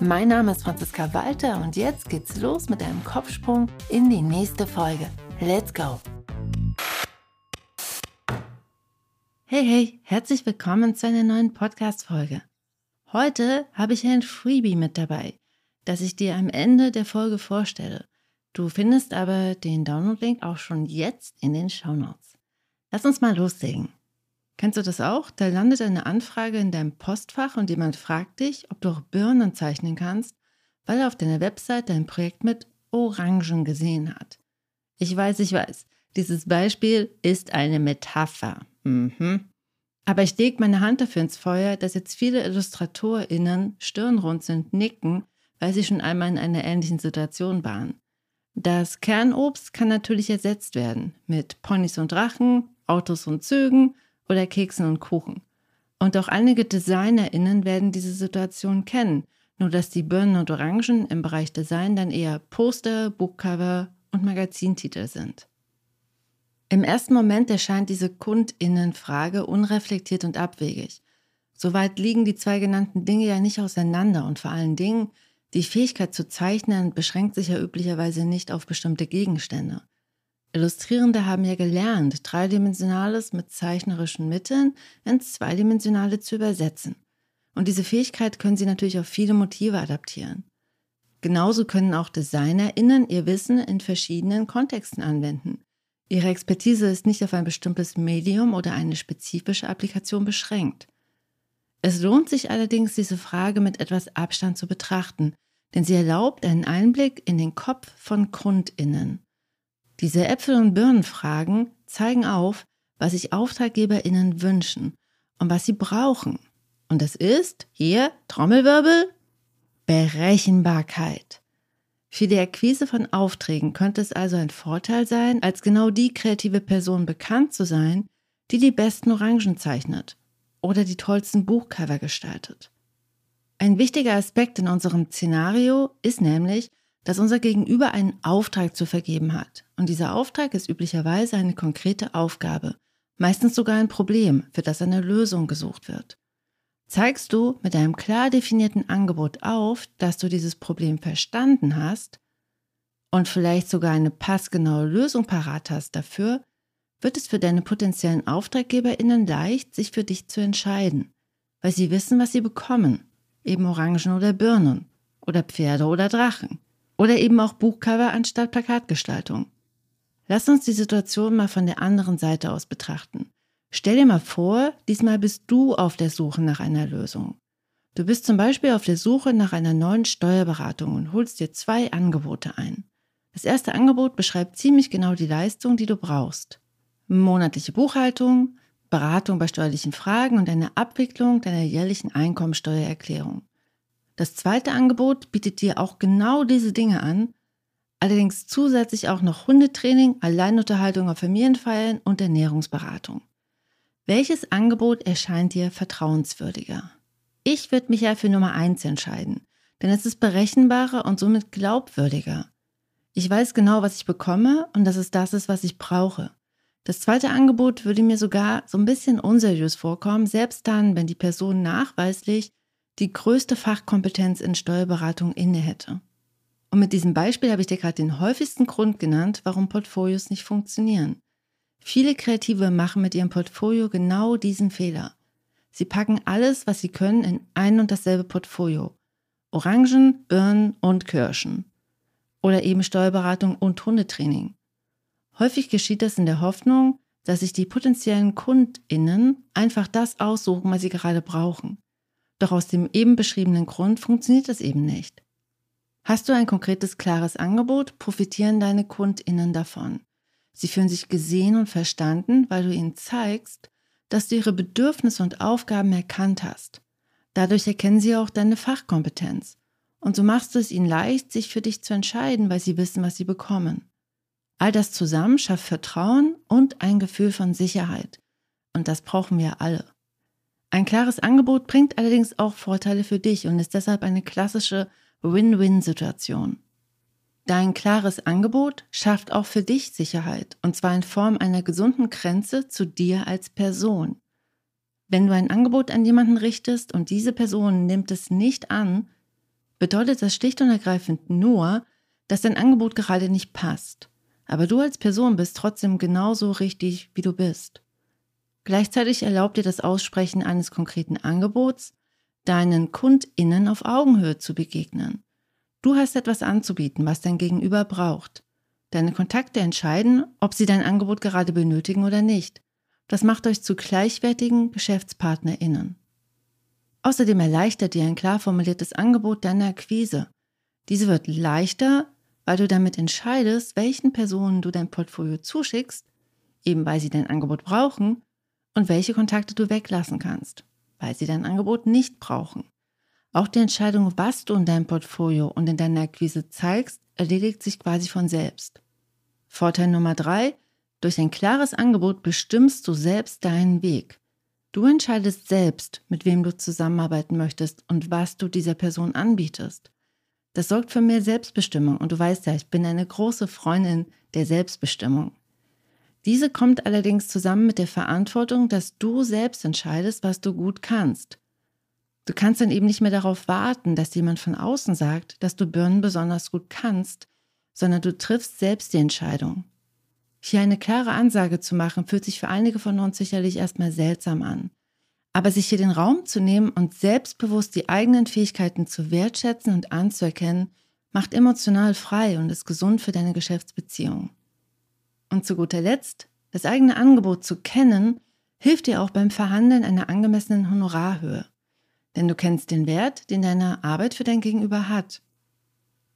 Mein Name ist Franziska Walter und jetzt geht's los mit einem Kopfsprung in die nächste Folge. Let's go! Hey, hey, herzlich willkommen zu einer neuen Podcast-Folge. Heute habe ich ein Freebie mit dabei, das ich dir am Ende der Folge vorstelle. Du findest aber den Download-Link auch schon jetzt in den Show Notes. Lass uns mal loslegen. Kennst du das auch? Da landet eine Anfrage in deinem Postfach und jemand fragt dich, ob du auch Birnen zeichnen kannst, weil er auf deiner Website dein Projekt mit Orangen gesehen hat. Ich weiß, ich weiß, dieses Beispiel ist eine Metapher. Mhm. Aber ich lege meine Hand dafür ins Feuer, dass jetzt viele IllustratorInnen stirnrunzelnd nicken, weil sie schon einmal in einer ähnlichen Situation waren. Das Kernobst kann natürlich ersetzt werden mit Ponys und Drachen, Autos und Zügen oder Keksen und Kuchen. Und auch einige DesignerInnen werden diese Situation kennen, nur dass die Birnen und Orangen im Bereich Design dann eher Poster, Buchcover und Magazintitel sind. Im ersten Moment erscheint diese KundInnen-Frage unreflektiert und abwegig. Soweit liegen die zwei genannten Dinge ja nicht auseinander und vor allen Dingen, die Fähigkeit zu zeichnen beschränkt sich ja üblicherweise nicht auf bestimmte Gegenstände. Illustrierende haben ja gelernt, Dreidimensionales mit zeichnerischen Mitteln ins Zweidimensionale zu übersetzen. Und diese Fähigkeit können sie natürlich auf viele Motive adaptieren. Genauso können auch DesignerInnen ihr Wissen in verschiedenen Kontexten anwenden. Ihre Expertise ist nicht auf ein bestimmtes Medium oder eine spezifische Applikation beschränkt. Es lohnt sich allerdings, diese Frage mit etwas Abstand zu betrachten, denn sie erlaubt einen Einblick in den Kopf von KundInnen. Diese Äpfel- und Birnenfragen zeigen auf, was sich AuftraggeberInnen wünschen und was sie brauchen. Und das ist, hier, Trommelwirbel, Berechenbarkeit. Für die Akquise von Aufträgen könnte es also ein Vorteil sein, als genau die kreative Person bekannt zu sein, die die besten Orangen zeichnet oder die tollsten Buchcover gestaltet. Ein wichtiger Aspekt in unserem Szenario ist nämlich, dass unser Gegenüber einen Auftrag zu vergeben hat. Und dieser Auftrag ist üblicherweise eine konkrete Aufgabe, meistens sogar ein Problem, für das eine Lösung gesucht wird. Zeigst du mit einem klar definierten Angebot auf, dass du dieses Problem verstanden hast und vielleicht sogar eine passgenaue Lösung parat hast dafür, wird es für deine potenziellen AuftraggeberInnen leicht, sich für dich zu entscheiden, weil sie wissen, was sie bekommen, eben Orangen oder Birnen oder Pferde oder Drachen oder eben auch Buchcover anstatt Plakatgestaltung. Lass uns die Situation mal von der anderen Seite aus betrachten. Stell dir mal vor, diesmal bist du auf der Suche nach einer Lösung. Du bist zum Beispiel auf der Suche nach einer neuen Steuerberatung und holst dir zwei Angebote ein. Das erste Angebot beschreibt ziemlich genau die Leistung, die du brauchst. Monatliche Buchhaltung, Beratung bei steuerlichen Fragen und eine Abwicklung deiner jährlichen Einkommensteuererklärung. Das zweite Angebot bietet dir auch genau diese Dinge an, allerdings zusätzlich auch noch Hundetraining, Alleinunterhaltung auf Familienfeiern und Ernährungsberatung. Welches Angebot erscheint dir vertrauenswürdiger? Ich würde mich ja für Nummer eins entscheiden, denn es ist berechenbarer und somit glaubwürdiger. Ich weiß genau, was ich bekomme und dass es das ist, was ich brauche. Das zweite Angebot würde mir sogar so ein bisschen unseriös vorkommen, selbst dann, wenn die Person nachweislich die größte Fachkompetenz in Steuerberatung inne hätte. Und mit diesem Beispiel habe ich dir gerade den häufigsten Grund genannt, warum Portfolios nicht funktionieren. Viele Kreative machen mit ihrem Portfolio genau diesen Fehler. Sie packen alles, was sie können, in ein und dasselbe Portfolio. Orangen, Birnen und Kirschen. Oder eben Steuerberatung und Hundetraining. Häufig geschieht das in der Hoffnung, dass sich die potenziellen KundInnen einfach das aussuchen, was sie gerade brauchen. Doch aus dem eben beschriebenen Grund funktioniert das eben nicht. Hast du ein konkretes, klares Angebot, profitieren deine KundInnen davon. Sie fühlen sich gesehen und verstanden, weil du ihnen zeigst, dass du ihre Bedürfnisse und Aufgaben erkannt hast. Dadurch erkennen sie auch deine Fachkompetenz. Und so machst du es ihnen leicht, sich für dich zu entscheiden, weil sie wissen, was sie bekommen. All das zusammen schafft Vertrauen und ein Gefühl von Sicherheit. Und das brauchen wir alle. Ein klares Angebot bringt allerdings auch Vorteile für dich und ist deshalb eine klassische Win-Win-Situation. Dein klares Angebot schafft auch für dich Sicherheit, und zwar in Form einer gesunden Grenze zu dir als Person. Wenn du ein Angebot an jemanden richtest und diese Person nimmt es nicht an, bedeutet das schlicht und ergreifend nur, dass dein Angebot gerade nicht passt. Aber du als Person bist trotzdem genauso richtig, wie du bist. Gleichzeitig erlaubt dir das Aussprechen eines konkreten Angebots, deinen KundInnen auf Augenhöhe zu begegnen. Du hast etwas anzubieten, was dein Gegenüber braucht. Deine Kontakte entscheiden, ob sie dein Angebot gerade benötigen oder nicht. Das macht euch zu gleichwertigen GeschäftspartnerInnen. Außerdem erleichtert dir ein klar formuliertes Angebot deine Akquise. Diese wird leichter, weil du damit entscheidest, welchen Personen du dein Portfolio zuschickst, eben weil sie dein Angebot brauchen, und welche Kontakte du weglassen kannst, weil sie dein Angebot nicht brauchen. Auch die Entscheidung, was du in deinem Portfolio und in deiner Akquise zeigst, erledigt sich quasi von selbst. Vorteil Nummer drei, durch ein klares Angebot bestimmst du selbst deinen Weg. Du entscheidest selbst, mit wem du zusammenarbeiten möchtest und was du dieser Person anbietest. Das sorgt für mehr Selbstbestimmung und du weißt ja, ich bin eine große Freundin der Selbstbestimmung. Diese kommt allerdings zusammen mit der Verantwortung, dass du selbst entscheidest, was du gut kannst. Du kannst dann eben nicht mehr darauf warten, dass jemand von außen sagt, dass du Birnen besonders gut kannst, sondern du triffst selbst die Entscheidung. Hier eine klare Ansage zu machen, fühlt sich für einige von uns sicherlich erstmal seltsam an. Aber sich hier den Raum zu nehmen und selbstbewusst die eigenen Fähigkeiten zu wertschätzen und anzuerkennen, macht emotional frei und ist gesund für deine Geschäftsbeziehung. Und zu guter Letzt, das eigene Angebot zu kennen, hilft dir auch beim Verhandeln einer angemessenen Honorarhöhe denn du kennst den Wert, den deine Arbeit für dein Gegenüber hat.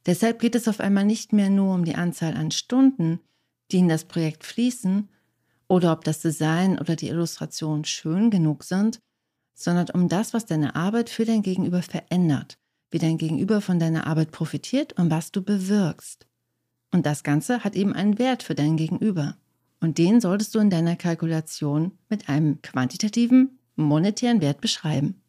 Deshalb geht es auf einmal nicht mehr nur um die Anzahl an Stunden, die in das Projekt fließen, oder ob das Design oder die Illustration schön genug sind, sondern um das, was deine Arbeit für dein Gegenüber verändert, wie dein Gegenüber von deiner Arbeit profitiert und was du bewirkst. Und das Ganze hat eben einen Wert für dein Gegenüber. Und den solltest du in deiner Kalkulation mit einem quantitativen, monetären Wert beschreiben.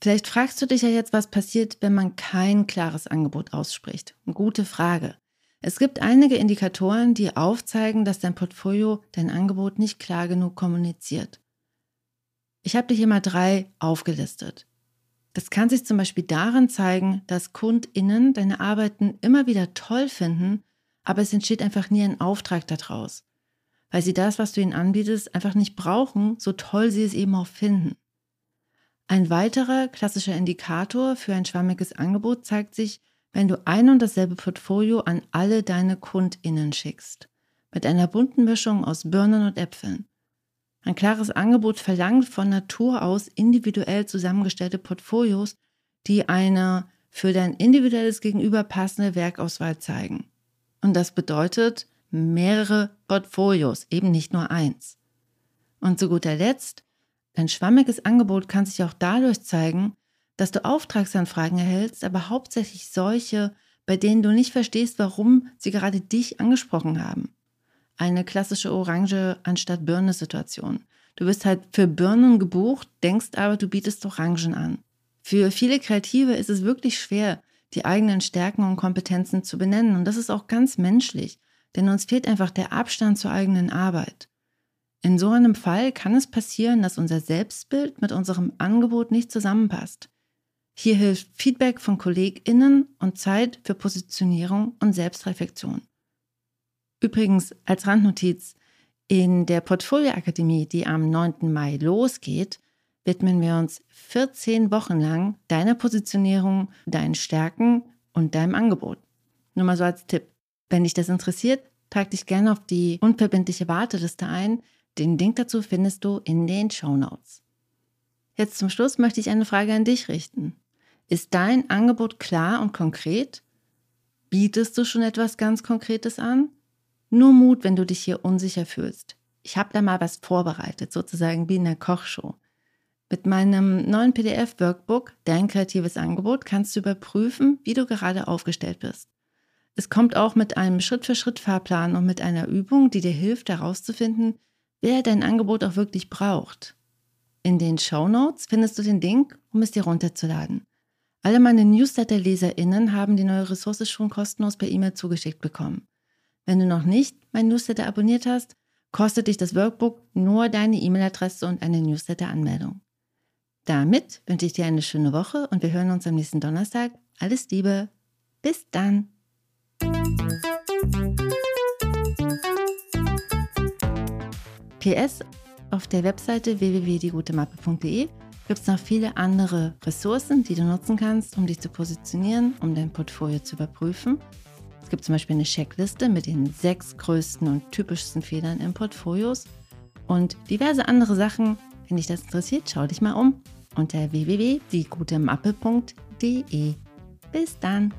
Vielleicht fragst du dich ja jetzt, was passiert, wenn man kein klares Angebot ausspricht. Gute Frage. Es gibt einige Indikatoren, die aufzeigen, dass dein Portfolio dein Angebot nicht klar genug kommuniziert. Ich habe dir hier mal drei aufgelistet. Das kann sich zum Beispiel darin zeigen, dass KundInnen deine Arbeiten immer wieder toll finden, aber es entsteht einfach nie ein Auftrag daraus, weil sie das, was du ihnen anbietest, einfach nicht brauchen, so toll sie es eben auch finden. Ein weiterer klassischer Indikator für ein schwammiges Angebot zeigt sich, wenn du ein und dasselbe Portfolio an alle deine KundInnen schickst. Mit einer bunten Mischung aus Birnen und Äpfeln. Ein klares Angebot verlangt von Natur aus individuell zusammengestellte Portfolios, die eine für dein individuelles Gegenüber passende Werkauswahl zeigen. Und das bedeutet mehrere Portfolios, eben nicht nur eins. Und zu guter Letzt Dein schwammiges Angebot kann sich auch dadurch zeigen, dass du Auftragsanfragen erhältst, aber hauptsächlich solche, bei denen du nicht verstehst, warum sie gerade dich angesprochen haben. Eine klassische Orange anstatt Birne-Situation. Du wirst halt für Birnen gebucht, denkst aber, du bietest Orangen an. Für viele Kreative ist es wirklich schwer, die eigenen Stärken und Kompetenzen zu benennen. Und das ist auch ganz menschlich, denn uns fehlt einfach der Abstand zur eigenen Arbeit. In so einem Fall kann es passieren, dass unser Selbstbild mit unserem Angebot nicht zusammenpasst. Hier hilft Feedback von KollegInnen und Zeit für Positionierung und Selbstreflexion. Übrigens als Randnotiz, in der Portfolioakademie, die am 9. Mai losgeht, widmen wir uns 14 Wochen lang deiner Positionierung, deinen Stärken und deinem Angebot. Nur mal so als Tipp. Wenn dich das interessiert, trag dich gerne auf die unverbindliche Warteliste ein. Den Link dazu findest du in den Show Notes. Jetzt zum Schluss möchte ich eine Frage an dich richten. Ist dein Angebot klar und konkret? Bietest du schon etwas ganz Konkretes an? Nur Mut, wenn du dich hier unsicher fühlst. Ich habe da mal was vorbereitet, sozusagen wie in der Kochshow. Mit meinem neuen PDF-Workbook, Dein kreatives Angebot, kannst du überprüfen, wie du gerade aufgestellt bist. Es kommt auch mit einem Schritt-für-Schritt-Fahrplan und mit einer Übung, die dir hilft, herauszufinden, wer dein Angebot auch wirklich braucht. In den Show Notes findest du den Link, um es dir runterzuladen. Alle meine Newsletter-LeserInnen haben die neue Ressource schon kostenlos per E-Mail zugeschickt bekommen. Wenn du noch nicht mein Newsletter abonniert hast, kostet dich das Workbook nur deine E-Mail-Adresse und eine Newsletter-Anmeldung. Damit wünsche ich dir eine schöne Woche und wir hören uns am nächsten Donnerstag. Alles Liebe. Bis dann. PS, auf der Webseite www.diegutemappe.de gibt es noch viele andere Ressourcen, die du nutzen kannst, um dich zu positionieren, um dein Portfolio zu überprüfen. Es gibt zum Beispiel eine Checkliste mit den sechs größten und typischsten Fehlern in Portfolios und diverse andere Sachen. Wenn dich das interessiert, schau dich mal um unter www.diegutemappe.de. Bis dann!